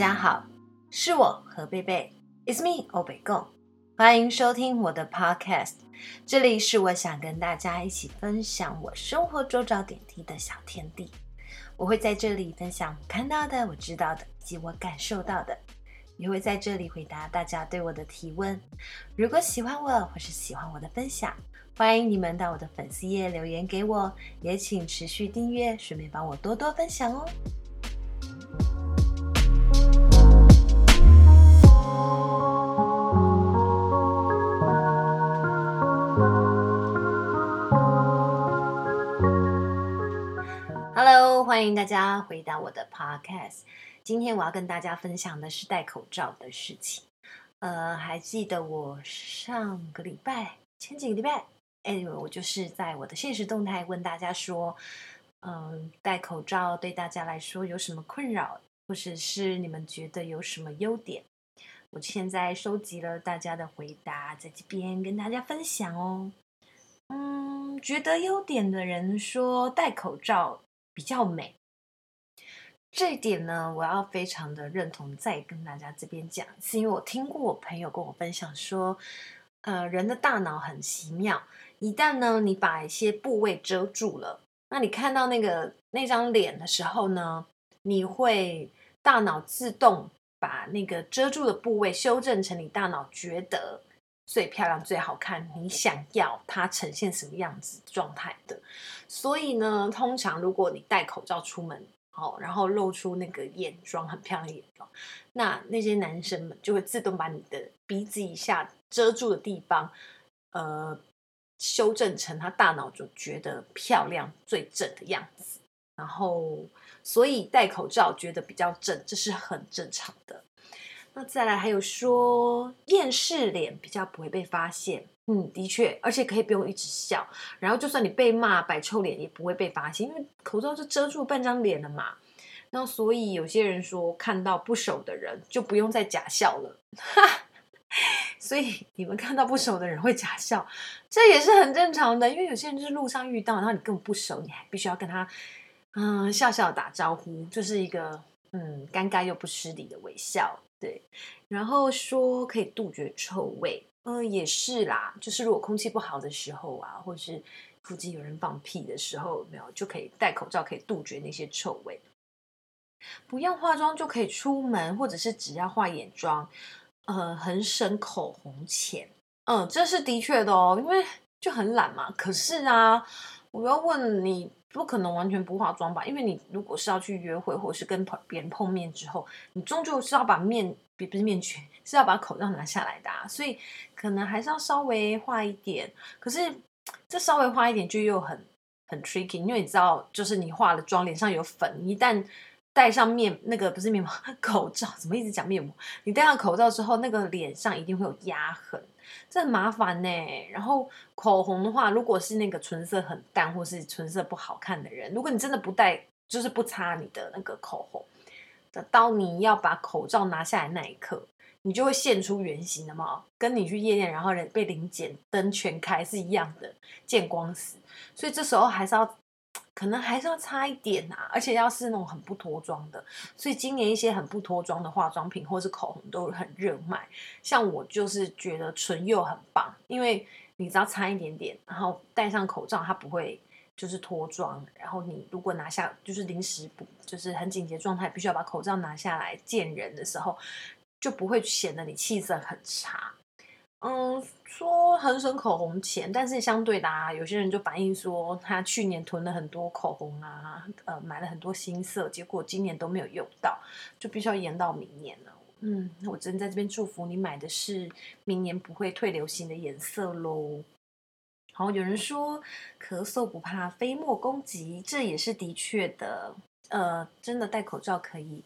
大家好，是我何贝贝，It's me 欧北共，欢迎收听我的 Podcast，这里是我想跟大家一起分享我生活周遭点滴的小天地，我会在这里分享我看到的、我知道的及我感受到的，也会在这里回答大家对我的提问。如果喜欢我或是喜欢我的分享，欢迎你们到我的粉丝页留言给我，也请持续订阅，顺便帮我多多分享哦。欢迎大家回到我的 podcast。今天我要跟大家分享的是戴口罩的事情。呃，还记得我上个礼拜、前几个礼拜，哎，我就是在我的现实动态问大家说，嗯、戴口罩对大家来说有什么困扰，或者是你们觉得有什么优点？我现在收集了大家的回答，在这边跟大家分享哦。嗯，觉得优点的人说戴口罩。比较美，这一点呢，我要非常的认同。再跟大家这边讲，是因为我听过我朋友跟我分享说，呃，人的大脑很奇妙，一旦呢你把一些部位遮住了，那你看到那个那张脸的时候呢，你会大脑自动把那个遮住的部位修正成你大脑觉得。最漂亮、最好看，你想要它呈现什么样子状态的？所以呢，通常如果你戴口罩出门，哦，然后露出那个眼妆很漂亮的眼妆，那那些男生们就会自动把你的鼻子以下遮住的地方，呃，修正成他大脑就觉得漂亮、最正的样子。然后，所以戴口罩觉得比较正，这是很正常的。那再来还有说厌世脸比较不会被发现，嗯，的确，而且可以不用一直笑，然后就算你被骂摆臭脸也不会被发现，因为口罩就遮住半张脸了嘛。那所以有些人说看到不熟的人就不用再假笑了，哈，所以你们看到不熟的人会假笑，这也是很正常的，因为有些人就是路上遇到，然后你根本不熟，你还必须要跟他嗯笑笑打招呼，就是一个嗯尴尬又不失礼的微笑。对，然后说可以杜绝臭味，嗯，也是啦。就是如果空气不好的时候啊，或是附近有人放屁的时候，没有就可以戴口罩，可以杜绝那些臭味。不用化妆就可以出门，或者是只要化眼妆，呃，很省口红钱。嗯，这是的确的哦，因为就很懒嘛。可是啊，我要问你。不可能完全不化妆吧？因为你如果是要去约会，或是跟别人碰面之后，你终究是要把面，不是面具，是要把口罩拿下来的啊。所以可能还是要稍微化一点。可是这稍微化一点就又很很 tricky，因为你知道，就是你化了妆，脸上有粉，一旦戴上面那个不是面膜，口罩，怎么一直讲面膜？你戴上口罩之后，那个脸上一定会有压痕。这很麻烦呢。然后口红的话，如果是那个唇色很淡或是唇色不好看的人，如果你真的不戴，就是不擦你的那个口红，等到你要把口罩拿下来那一刻，你就会现出原形的嘛，跟你去夜店然后人被临检灯全开是一样的，见光死。所以这时候还是要。可能还是要差一点啊，而且要是那种很不脱妆的，所以今年一些很不脱妆的化妆品或是口红都很热卖。像我就是觉得唇釉很棒，因为你只要擦一点点，然后戴上口罩，它不会就是脱妆。然后你如果拿下，就是临时不就是很紧急状态，必须要把口罩拿下来见人的时候，就不会显得你气色很差。嗯，说很省口红钱，但是相对的啊，有些人就反映说，他去年囤了很多口红啊，呃，买了很多新色，结果今年都没有用到，就必须要延到明年了。嗯，我真在这边祝福你买的是明年不会退流行的颜色喽。好，有人说咳嗽不怕飞沫攻击，这也是的确的。呃，真的戴口罩可以。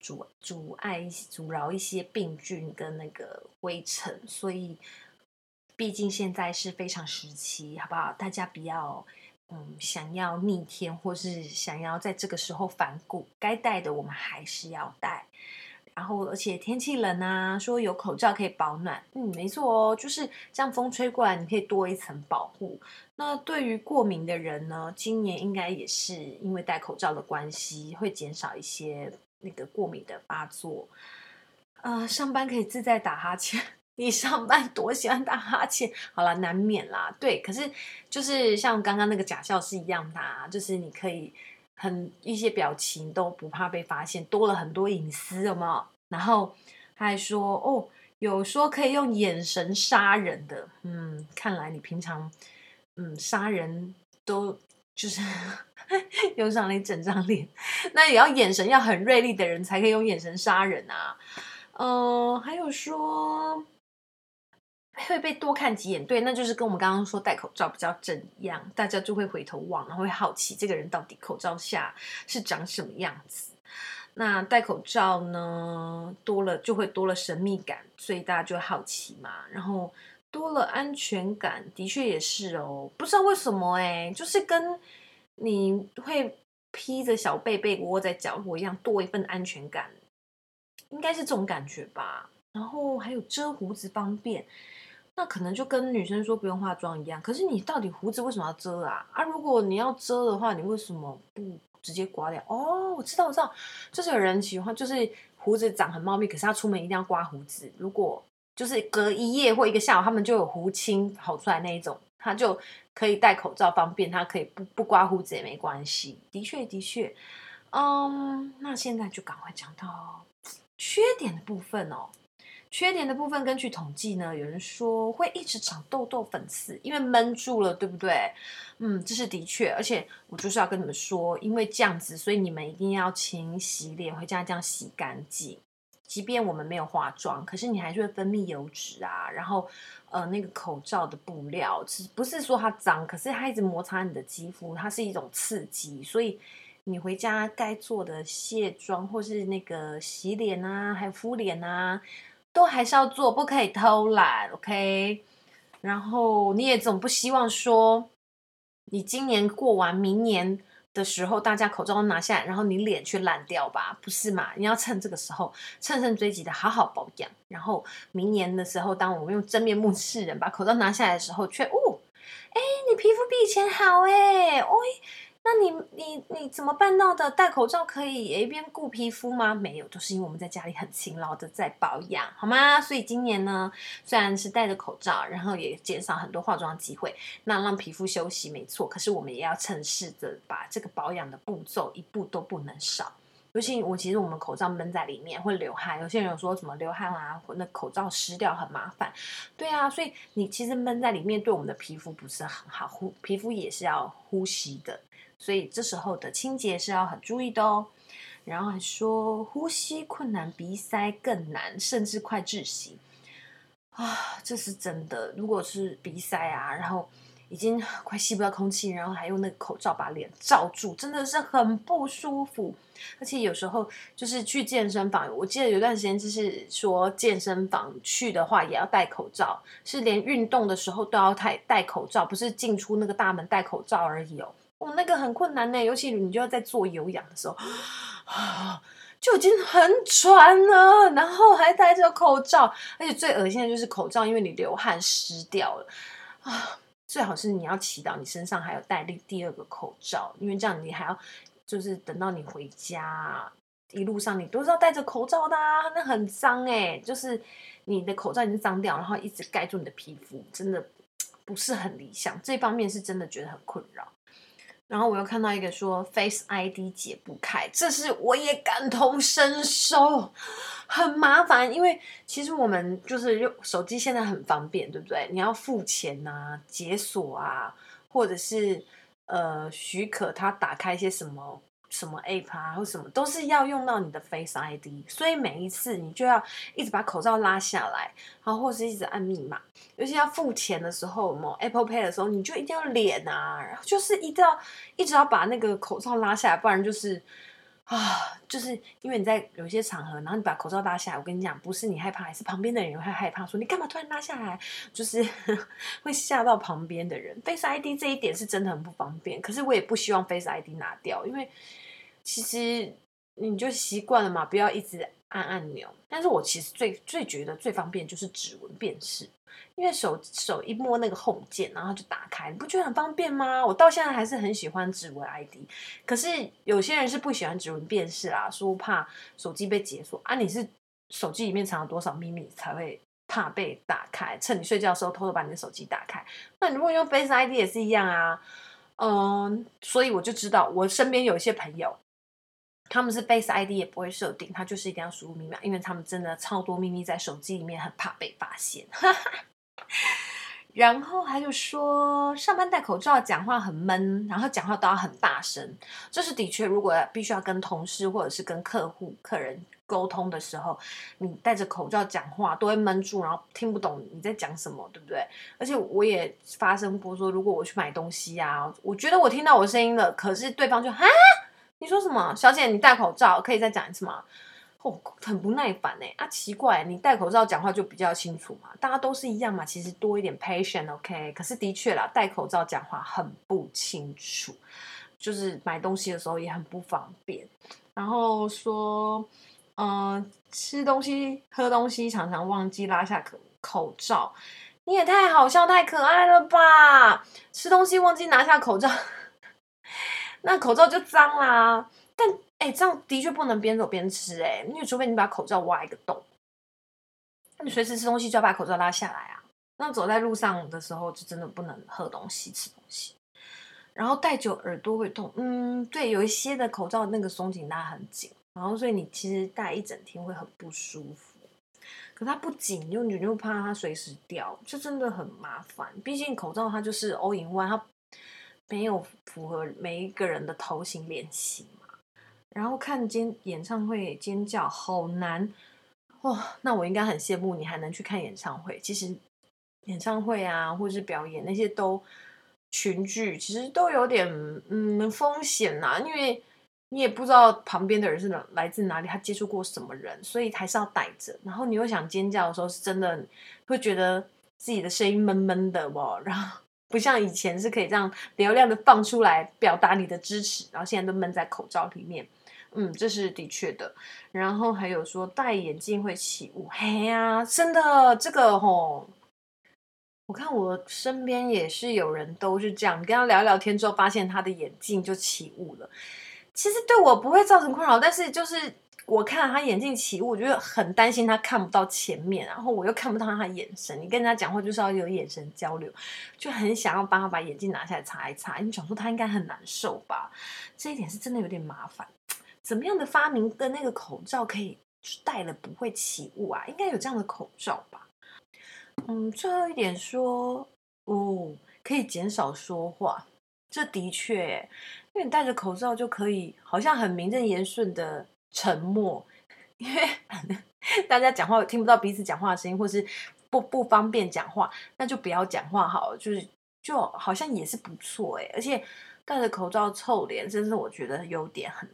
阻阻碍阻挠一些病菌跟那个灰尘，所以毕竟现在是非常时期，好不好？大家不要嗯想要逆天，或是想要在这个时候反骨，该戴的我们还是要戴。然后而且天气冷啊，说有口罩可以保暖，嗯，没错哦，就是这样风吹过来，你可以多一层保护。那对于过敏的人呢，今年应该也是因为戴口罩的关系，会减少一些。那个过敏的发作。呃，上班可以自在打哈欠，你上班多喜欢打哈欠？好了，难免啦。对，可是就是像刚刚那个假笑是一样的，就是你可以很一些表情都不怕被发现，多了很多隐私，有没有？然后他还说哦，有说可以用眼神杀人的，嗯，看来你平常嗯杀人都就是 用上了一整张脸，那也要眼神要很锐利的人才可以用眼神杀人啊。嗯、还有说会被多看几眼，对，那就是跟我们刚刚说戴口罩比较怎样，大家就会回头望，然后会好奇这个人到底口罩下是长什么样子。那戴口罩呢，多了就会多了神秘感，所以大家就会好奇嘛。然后多了安全感，的确也是哦，不知道为什么哎，就是跟你会披着小被被窝在角落一样，多一份安全感。应该是这种感觉吧，然后还有遮胡子方便，那可能就跟女生说不用化妆一样。可是你到底胡子为什么要遮啊？啊，如果你要遮的话，你为什么不直接刮掉？哦，我知道，我知道，就是有人喜欢，就是胡子长很茂密，可是他出门一定要刮胡子。如果就是隔一夜或一个下午，他们就有胡青跑出来那一种，他就可以戴口罩方便，他可以不不刮胡子也没关系。的确，的确，嗯，那现在就赶快讲到。缺点的部分哦，缺点的部分根据统计呢，有人说会一直长痘痘、粉刺，因为闷住了，对不对？嗯，这是的确，而且我就是要跟你们说，因为这样子，所以你们一定要勤洗脸，回家这样洗干净。即便我们没有化妆，可是你还是会分泌油脂啊，然后呃，那个口罩的布料，其实不是说它脏，可是它一直摩擦你的肌肤，它是一种刺激，所以。你回家该做的卸妆或是那个洗脸啊，还有敷脸啊，都还是要做，不可以偷懒，OK？然后你也总不希望说，你今年过完，明年的时候大家口罩都拿下来，然后你脸却烂掉吧？不是嘛？你要趁这个时候乘胜追击的好好保养，然后明年的时候，当我们用真面目示人，把口罩拿下来的时候，却哦，哎，你皮肤比以前好哎，哦。那你你你怎么办到的？戴口罩可以一边顾皮肤吗？没有，就是因为我们在家里很勤劳的在保养，好吗？所以今年呢，虽然是戴着口罩，然后也减少很多化妆机会，那让皮肤休息没错。可是我们也要趁势的把这个保养的步骤一步都不能少。尤其我其实我们口罩闷在里面会流汗，有些人有说什么流汗啊，或那口罩湿掉很麻烦。对啊，所以你其实闷在里面对我们的皮肤不是很好，呼皮肤也是要呼吸的。所以这时候的清洁是要很注意的哦。然后还说呼吸困难，鼻塞更难，甚至快窒息啊，这是真的。如果是鼻塞啊，然后已经 快吸不到空气，然后还用那个口罩把脸罩住，真的是很不舒服。而且有时候就是去健身房，我记得有段时间就是说健身房去的话也要戴口罩，是连运动的时候都要戴戴口罩，不是进出那个大门戴口罩而已哦。哦，那个很困难呢，尤其你就要在做有氧的时候，啊，就已经很喘了，然后还戴着口罩，而且最恶心的就是口罩，因为你流汗湿掉了啊。最好是你要祈祷你身上还有戴第第二个口罩，因为这样你还要就是等到你回家一路上你都是要戴着口罩的啊，那很脏哎，就是你的口罩已经脏掉，然后一直盖住你的皮肤，真的不是很理想，这方面是真的觉得很困扰。然后我又看到一个说 Face ID 解不开，这是我也感同身受，很麻烦。因为其实我们就是用手机现在很方便，对不对？你要付钱啊、解锁啊，或者是呃许可他打开一些什么。什么 app 啊，或什么都是要用到你的 Face ID，所以每一次你就要一直把口罩拉下来，然后或是一直按密码。尤其要付钱的时候，某 Apple Pay 的时候，你就一定要脸啊，然后就是一定要一直要把那个口罩拉下来，不然就是啊，就是因为你在有些场合，然后你把口罩拉下来，我跟你讲，不是你害怕，还是旁边的人会害怕，说你干嘛突然拉下来，就是 会吓到旁边的人。Face ID 这一点是真的很不方便，可是我也不希望 Face ID 拿掉，因为。其实你就习惯了嘛，不要一直按按钮。但是我其实最最觉得最方便就是指纹辨识。因为手手一摸那个 home 键，然后就打开，你不觉得很方便吗？我到现在还是很喜欢指纹 ID，可是有些人是不喜欢指纹辨识啊，说怕手机被解锁啊。你是手机里面藏了多少秘密才会怕被打开？趁你睡觉的时候偷偷把你的手机打开？那你如果用 Face ID 也是一样啊。嗯，所以我就知道，我身边有一些朋友，他们是 Face ID 也不会设定，他就是一定要输入密码，因为他们真的超多秘密在手机里面，很怕被发现。然后还有说，上班戴口罩讲话很闷，然后讲话都要很大声，这是的确，如果必须要跟同事或者是跟客户、客人。沟通的时候，你戴着口罩讲话都会闷住，然后听不懂你在讲什么，对不对？而且我也发生过说，如果我去买东西啊，我觉得我听到我声音了，可是对方就啊，你说什么？小姐，你戴口罩，可以再讲一次吗？哦，很不耐烦呢啊，奇怪，你戴口罩讲话就比较清楚嘛，大家都是一样嘛，其实多一点 patient，OK？可是的确啦，戴口罩讲话很不清楚，就是买东西的时候也很不方便，然后说。嗯，吃东西、喝东西，常常忘记拉下口口罩，你也太好笑、太可爱了吧！吃东西忘记拿下口罩，那口罩就脏啦。但哎、这样的确不能边走边吃哎、因为除非你把口罩挖一个洞，那你随时吃东西就要把口罩拉下来啊。那走在路上的时候，就真的不能喝东西、吃东西。然后戴久耳朵会痛，嗯，对，有一些的口罩那个松紧带很紧。然后，所以你其实戴一整天会很不舒服。可它不紧，又你就怕它随时掉，就真的很麻烦。毕竟口罩它就是 all in one，它没有符合每一个人的头型脸型嘛。然后看尖演唱会尖叫好难哇、哦！那我应该很羡慕你还能去看演唱会。其实演唱会啊，或是表演那些都群聚，其实都有点嗯风险呐、啊，因为。你也不知道旁边的人是哪来自哪里，他接触过什么人，所以还是要戴着。然后你又想尖叫的时候，是真的会觉得自己的声音闷闷的哦，然后不像以前是可以这样嘹亮的放出来表达你的支持，然后现在都闷在口罩里面。嗯，这是的确的。然后还有说戴眼镜会起雾，嘿呀，真的这个吼，我看我身边也是有人都是这样，跟他聊聊天之后，发现他的眼镜就起雾了。其实对我不会造成困扰，但是就是我看他眼镜起雾，我觉得很担心他看不到前面，然后我又看不到他的眼神。你跟人家讲话就是要有眼神交流，就很想要帮他把眼镜拿下来擦一擦。你想说他应该很难受吧？这一点是真的有点麻烦。怎么样的发明的那个口罩可以戴了不会起雾啊？应该有这样的口罩吧？嗯，最后一点说，哦，可以减少说话，这的确。因为你戴着口罩就可以，好像很名正言顺的沉默，因为 大家讲话听不到彼此讲话的声音，或是不不方便讲话，那就不要讲话好了。就是就好像也是不错哎，而且戴着口罩臭脸，真是我觉得优点很，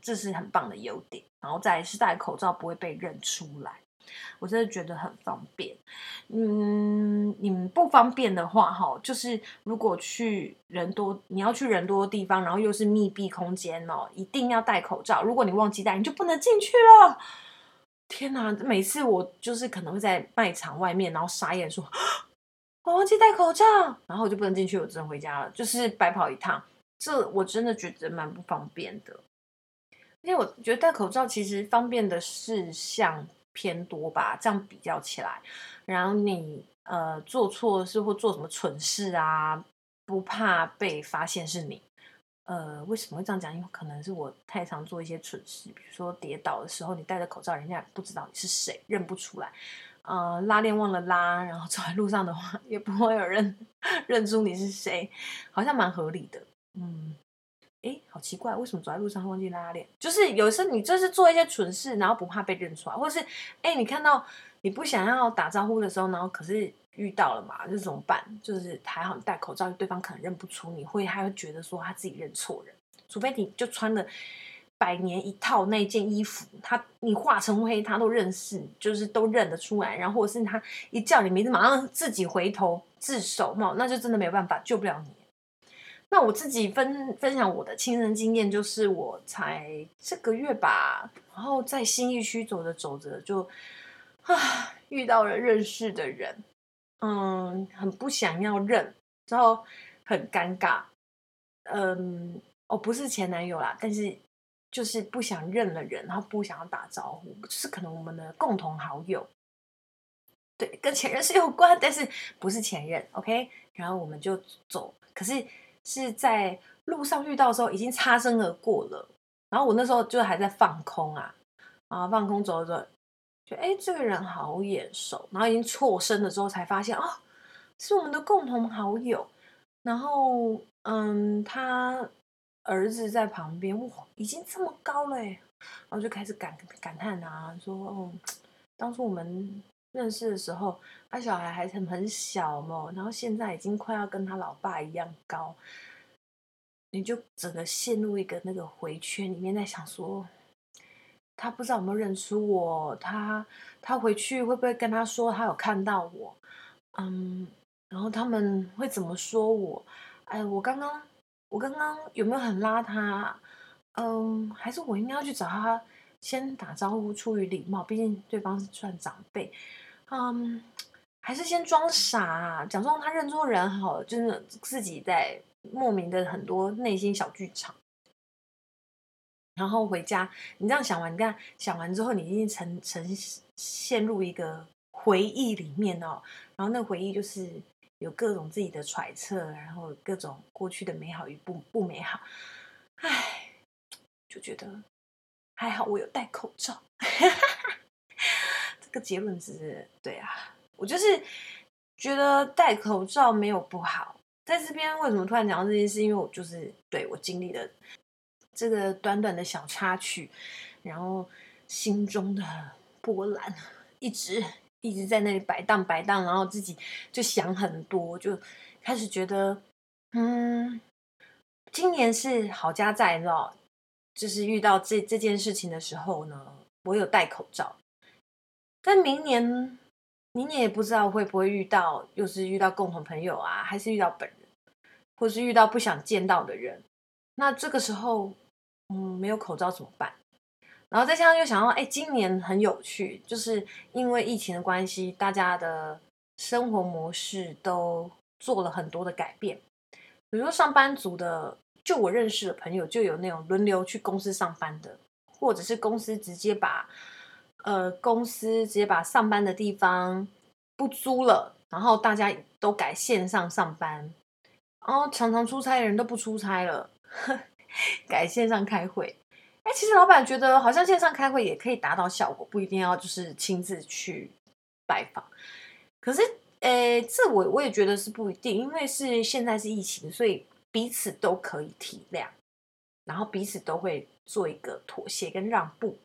这是很棒的优点。然后再是戴口罩不会被认出来。我真的觉得很方便，嗯，你们不方便的话，哈，就是如果去人多，你要去人多的地方，然后又是密闭空间哦，一定要戴口罩。如果你忘记戴，你就不能进去了。天哪，每次我就是可能会在卖场外面，然后傻眼说，我忘记戴口罩，然后我就不能进去，我只能回家了，就是白跑一趟。这我真的觉得蛮不方便的，因为我觉得戴口罩其实方便的事项偏多吧，这样比较起来，然后你呃做错事或做什么蠢事啊，不怕被发现是你。呃，为什么会这样讲？因为可能是我太常做一些蠢事，比如说跌倒的时候，你戴着口罩，人家也不知道你是谁，认不出来。呃，拉链忘了拉，然后走在路上的话，也不会有人 认出你是谁，好像蛮合理的。嗯。奇怪，为什么走在路上会忘记拉链？就是有时候你就是做一些蠢事，然后不怕被认出来，或者是哎，你看到你不想要打招呼的时候，然后可是遇到了嘛，就怎么办？就是还好你戴口罩，对方可能认不出你，会还会觉得说他自己认错人。除非你就穿了百年一套那件衣服，他你化成灰，他都认识，就是都认得出来。然后或者是他一叫你名字，马上自己回头自首嘛，那就真的没有办法救不了你。那我自己分分享我的亲身经验，就是我才这个月吧，然后在新义区走着走着就啊遇到了认识的人，嗯，很不想要认，之后很尴尬，嗯，哦，不是前男友啦，但是就是不想认了人，然后不想要打招呼，就是可能我们的共同好友，对，跟前任是有关，但是不是前任，OK，然后我们就走，可是是在路上遇到的时候，已经擦身而过了，然后我那时候就还在放空啊，啊，放空走走。就哎，这个人好眼熟，然后已经错身了之后，才发现哦，是我们的共同好友。然后，嗯，他儿子在旁边，哇，已经这么高了，然后就开始感感叹啊，说哦，当初我们认识的时候，他小孩还很很小嘛，然后现在已经快要跟他老爸一样高，你就整个陷入一个那个回圈里面，在想说。他不知道有没有认出我，他他回去会不会跟他说他有看到我？嗯，然后他们会怎么说我？哎，我刚刚我刚刚有没有很邋遢？嗯，还是我应该要去找他先打招呼，出于礼貌，毕竟对方是算长辈。嗯，还是先装傻，假装他认错人好，就是自己在莫名的很多内心小剧场。然后回家，你这样想完，你看想完之后，你已经沉沉陷入一个回忆里面哦。然后那回忆就是有各种自己的揣测，然后各种过去的美好与不不美好。唉，就觉得还好我有戴口罩。这个结论是，对啊，我就是觉得戴口罩没有不好。在这边为什么突然讲到这件事？因为我就是对我经历了。这个短短的小插曲，然后心中的波澜一直一直在那里摆荡摆荡，然后自己就想很多，就开始觉得，嗯，今年是好家在，你知道，就是遇到这这件事情的时候呢，我有戴口罩，但明年明年也不知道会不会遇到，又是遇到共同朋友啊，还是遇到本人，或是遇到不想见到的人，那这个时候。嗯，没有口罩怎么办？然后再加上又想到，哎，今年很有趣，就是因为疫情的关系，大家的生活模式都做了很多的改变。比如说上班族的，就我认识的朋友，就有那种轮流去公司上班的，或者是公司直接把，呃，公司直接把上班的地方不租了，然后大家都改线上上班，然后常常出差的人都不出差了。改线上开会，哎，其实老板觉得好像线上开会也可以达到效果，不一定要就是亲自去拜访。可是，哎，这我我也觉得是不一定，因为是现在是疫情，所以彼此都可以体谅，然后彼此都会做一个妥协跟让步。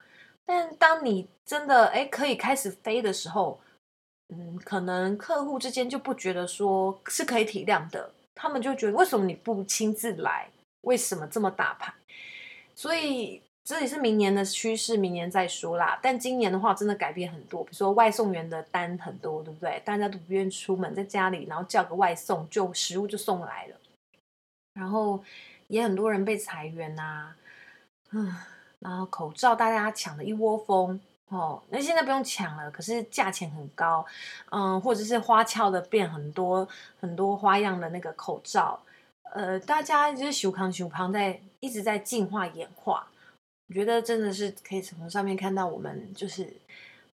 但当你真的哎可以开始飞的时候，嗯，可能客户之间就不觉得说是可以体谅的，他们就觉得为什么你不亲自来？为什么这么大牌？所以这也是明年的趋势，明年再说啦。但今年的话，真的改变很多。比如说外送员的单很多，对不对？大家都不愿意出门，在家里，然后叫个外送，就食物就送来了。然后也很多人被裁员呐、啊，嗯，然后口罩大家抢的一窝蜂哦。那现在不用抢了，可是价钱很高，嗯，或者是花俏的变很多很多花样的那个口罩。呃，大家就是修康修康，在一直在进化演化。我觉得真的是可以从上面看到我们就是，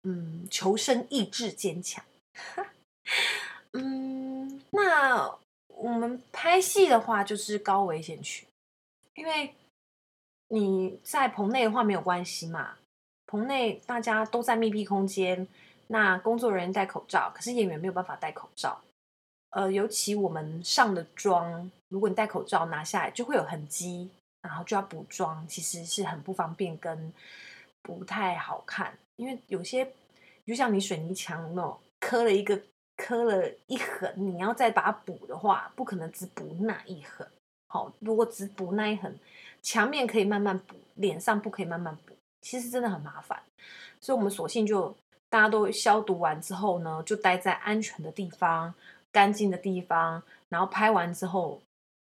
嗯，求生意志坚强。嗯，那我们拍戏的话就是高危险区，因为你在棚内的话没有关系嘛，棚内大家都在密闭空间，那工作人员戴口罩，可是演员没有办法戴口罩。呃，尤其我们上的妆，如果你戴口罩拿下来，就会有痕迹，然后就要补妆，其实是很不方便跟不太好看。因为有些，就像你水泥墙那种磕了一个磕了一痕，你要再把它补的话，不可能只补那一痕。好，如果只补那一痕，墙面可以慢慢补，脸上不可以慢慢补，其实真的很麻烦。所以我们索性就大家都消毒完之后呢，就待在安全的地方。干净的地方，然后拍完之后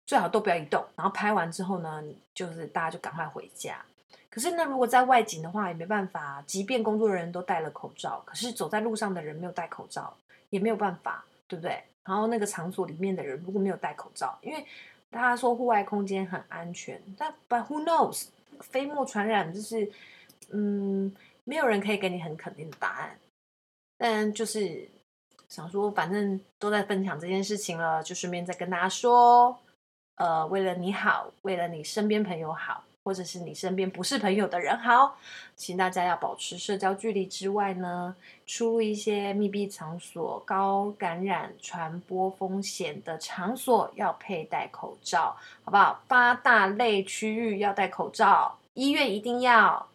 最好都不要移动。然后拍完之后呢，就是大家就赶快回家。可是那如果在外景的话，也没办法。即便工作人员都戴了口罩，可是走在路上的人没有戴口罩，也没有办法。对不对？然后那个场所里面的人如果没有戴口罩，因为大家说户外空间很安全，但 But who knows？飞沫传染就是，嗯，没有人可以给你很肯定的答案。但就是想说，反正都在分享这件事情了，就顺便再跟大家说，呃，为了你好，为了你身边朋友好。或者是你身边不是朋友的人，好，请大家要保持社交距离之外呢，出入一些密闭场所、高感染传播风险的场所要佩戴口罩，好不好？八大类区域要戴口罩，医院一定要，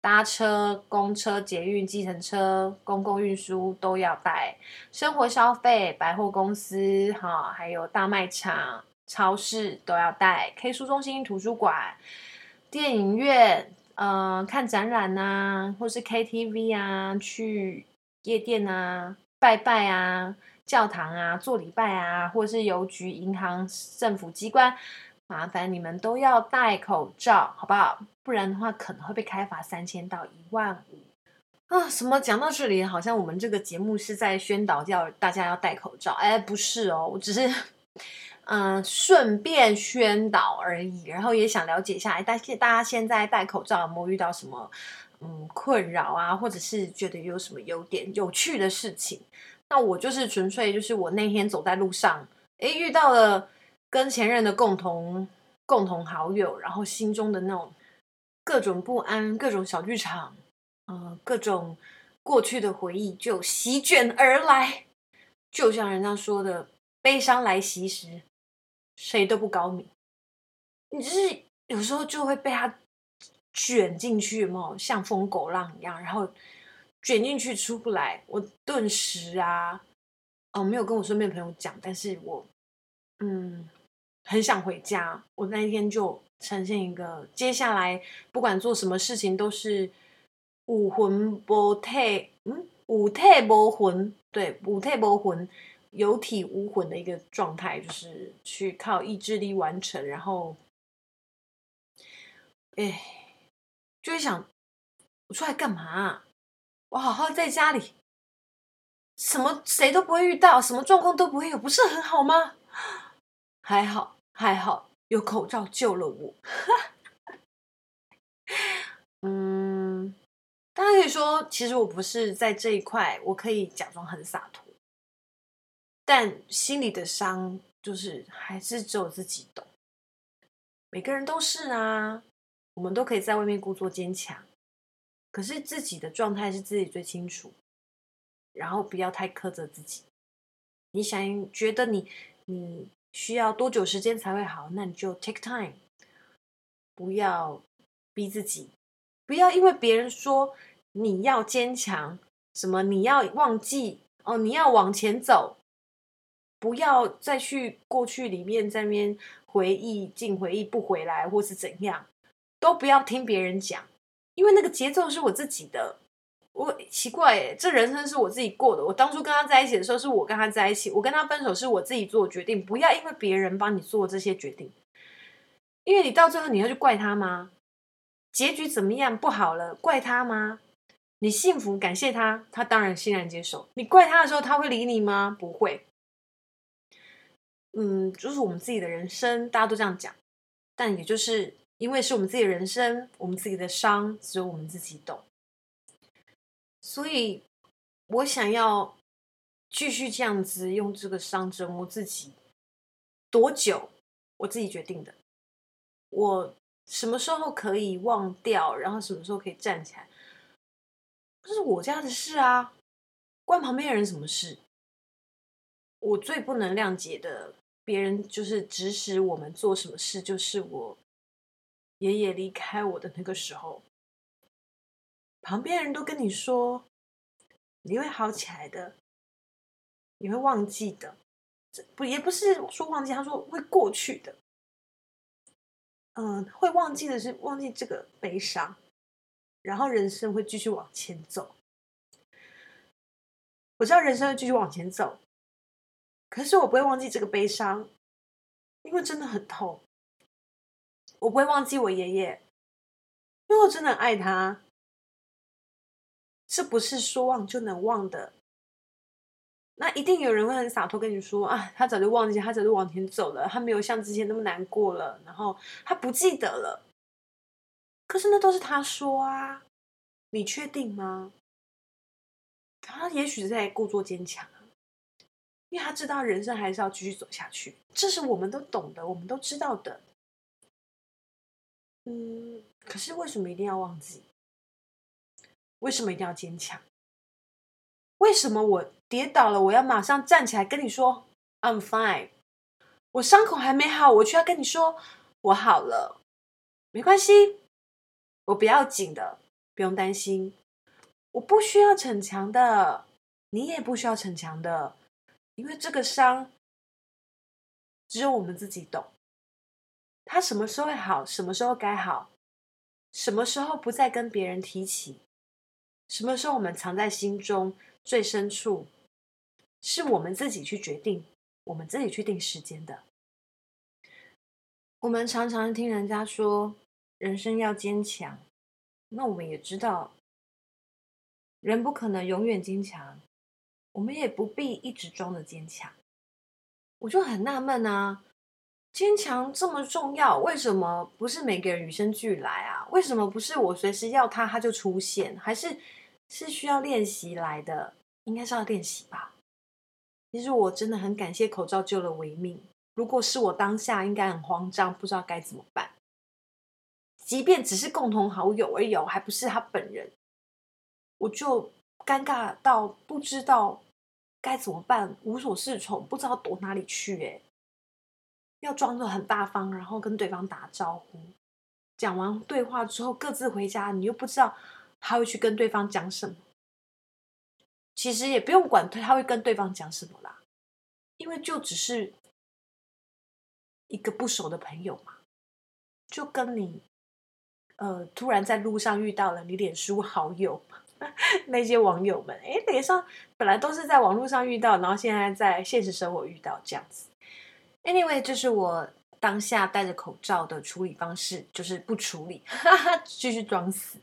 搭车、公车、捷运、计程车、公共运输都要戴，生活消费、百货公司，哈，还有大卖场、超市都要戴，K 书中心、图书馆。电影院，呃，看展览、啊，或是 KTV 啊，去夜店啊，拜拜啊，教堂啊，做礼拜啊，或是邮局、银行、政府机关，麻烦你们都要戴口罩，好不好？不然的话，可能会被开罚三千到一万五啊！什么？讲到这里，好像我们这个节目是在宣导叫大家要戴口罩，哎，不是哦，我只是。嗯，顺便宣导而已，然后也想了解一下，大大家现在戴口罩有没有遇到什么嗯困扰啊，或者是觉得有什么优点、有趣的事情？那我就是纯粹就是我那天走在路上，哎，遇到了跟前任的共同共同好友，然后心中的那种各种不安、各种小剧场，嗯，各种过去的回忆就席卷而来，就像人家说的，悲伤来袭时。谁都不高明，你就是有时候就会被他卷进去，有没有像疯狗浪一样，然后卷进去出不来。我顿时啊，哦，没有跟我身边朋友讲，但是我嗯很想回家。我那一天就呈现一个，接下来不管做什么事情都是有魂不退，嗯，有体无魂，对，有体无魂。有体无魂的一个状态，就是去靠意志力完成，然后，哎，就会想，我出来干嘛？我好好在家里，什么谁都不会遇到，什么状况都不会有，不是很好吗？还好，还好，有口罩救了我。嗯，大家可以说，其实我不是在这一块，我可以假装很洒脱。但心里的伤，就是还是只有自己懂。每个人都是啊，我们都可以在外面故作坚强，可是自己的状态是自己最清楚。然后不要太苛责自己。你想觉得你你需要多久时间才会好，那你就 take time。不要逼自己，不要因为别人说你要坚强，什么你要忘记哦，你要往前走。不要再去过去里面在那边回忆，进回忆不回来，或是怎样，都不要听别人讲，因为那个节奏是我自己的。我奇怪耶，这人生是我自己过的。我当初跟他在一起的时候，是我跟他在一起；我跟他分手，是我自己做决定。不要因为别人帮你做这些决定，因为你到最后你要去怪他吗？结局怎么样不好了，怪他吗？你幸福感谢他，他当然欣然接受。你怪他的时候，他会理你吗？不会。嗯，就是我们自己的人生，大家都这样讲，但也就是因为是我们自己的人生，我们自己的伤只有我们自己懂，所以我想要继续这样子用这个伤折磨自己多久，我自己决定的。我什么时候可以忘掉，然后什么时候可以站起来，这是我家的事啊，关旁边的人什么事？我最不能谅解的。别人就是指使我们做什么事，就是我爷爷离开我的那个时候，旁边人都跟你说你会好起来的，你会忘记的，这不也不是说忘记，他说会过去的，嗯，会忘记的是忘记这个悲伤，然后人生会继续往前走。我知道人生会继续往前走。可是我不会忘记这个悲伤，因为真的很痛。我不会忘记我爷爷，因为我真的爱他。这不是说忘就能忘的。那一定有人会很洒脱跟你说啊，他早就忘记，他早就往前走了，他没有像之前那么难过了，然后他不记得了。可是那都是他说啊，你确定吗？他也许是在故作坚强，因为他知道人生还是要继续走下去，这是我们都懂的，我们都知道的。嗯，可是为什么一定要忘记？为什么一定要坚强？为什么我跌倒了，我要马上站起来跟你说 “I'm fine”？我伤口还没好，我却要跟你说我好了，没关系，我不要紧的，不用担心，我不需要逞强的，你也不需要逞强的，因为这个伤只有我们自己懂。他什么时候好？什么时候该好？什么时候不再跟别人提起？什么时候我们藏在心中最深处？是我们自己去决定，我们自己去定时间的。我们常常听人家说人生要坚强，那我们也知道，人不可能永远坚强，我们也不必一直装着坚强。我就很纳闷啊。坚强这么重要，为什么不是每个人与生俱来啊？为什么不是我随时要他他就出现？还是是需要练习来的？应该是要练习吧。其实我真的很感谢口罩救了我一命。如果是我当下，应该很慌张，不知道该怎么办。即便只是共同好友而已，还不是他本人，我就尴尬到不知道该怎么办，无所适从，不知道躲哪里去，欸。要装作很大方，然后跟对方打招呼。讲完对话之后，各自回家。你又不知道他会去跟对方讲什么。其实也不用管他会跟对方讲什么啦，因为就只是一个不熟的朋友嘛。就跟你，呃，突然在路上遇到了你脸书好友 那些网友们，哎，脸上本来都是在网络上遇到，然后现在在现实生活遇到这样子。Anyway，这是我当下戴着口罩的处理方式，就是不处理，哈哈，继续装死。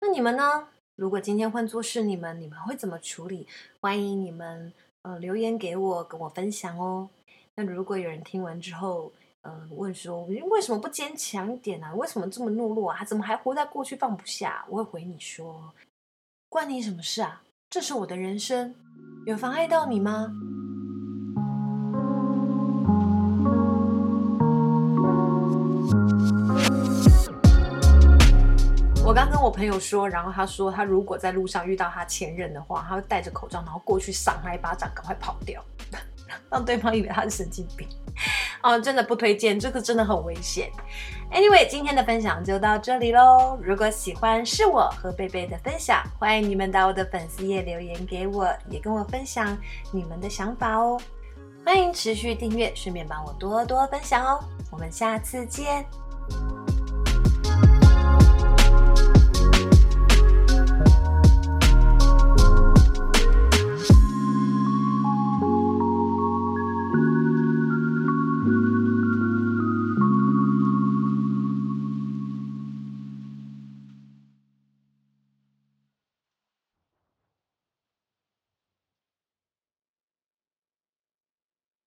那你们呢？如果今天换作是你们，你们会怎么处理？欢迎你们呃留言给我，跟我分享哦。那如果有人听完之后，呃问说为什么不坚强一点、啊？为什么这么懦弱啊？怎么还活在过去放不下？我会回你说，关你什么事啊？这是我的人生，有妨碍到你吗？我刚跟我朋友说，然后他说，他如果在路上遇到他前任的话，他会戴着口罩，然后过去赏他一巴掌，赶快跑掉，让对方以为他是神经病。哦，真的不推荐，这个真的很危险。Anyway，今天的分享就到这里喽。如果喜欢是我和贝贝的分享，欢迎你们到我的粉丝页留言给我，也跟我分享你们的想法哦。欢迎持续订阅，顺便帮我多多分享哦。我们下次见。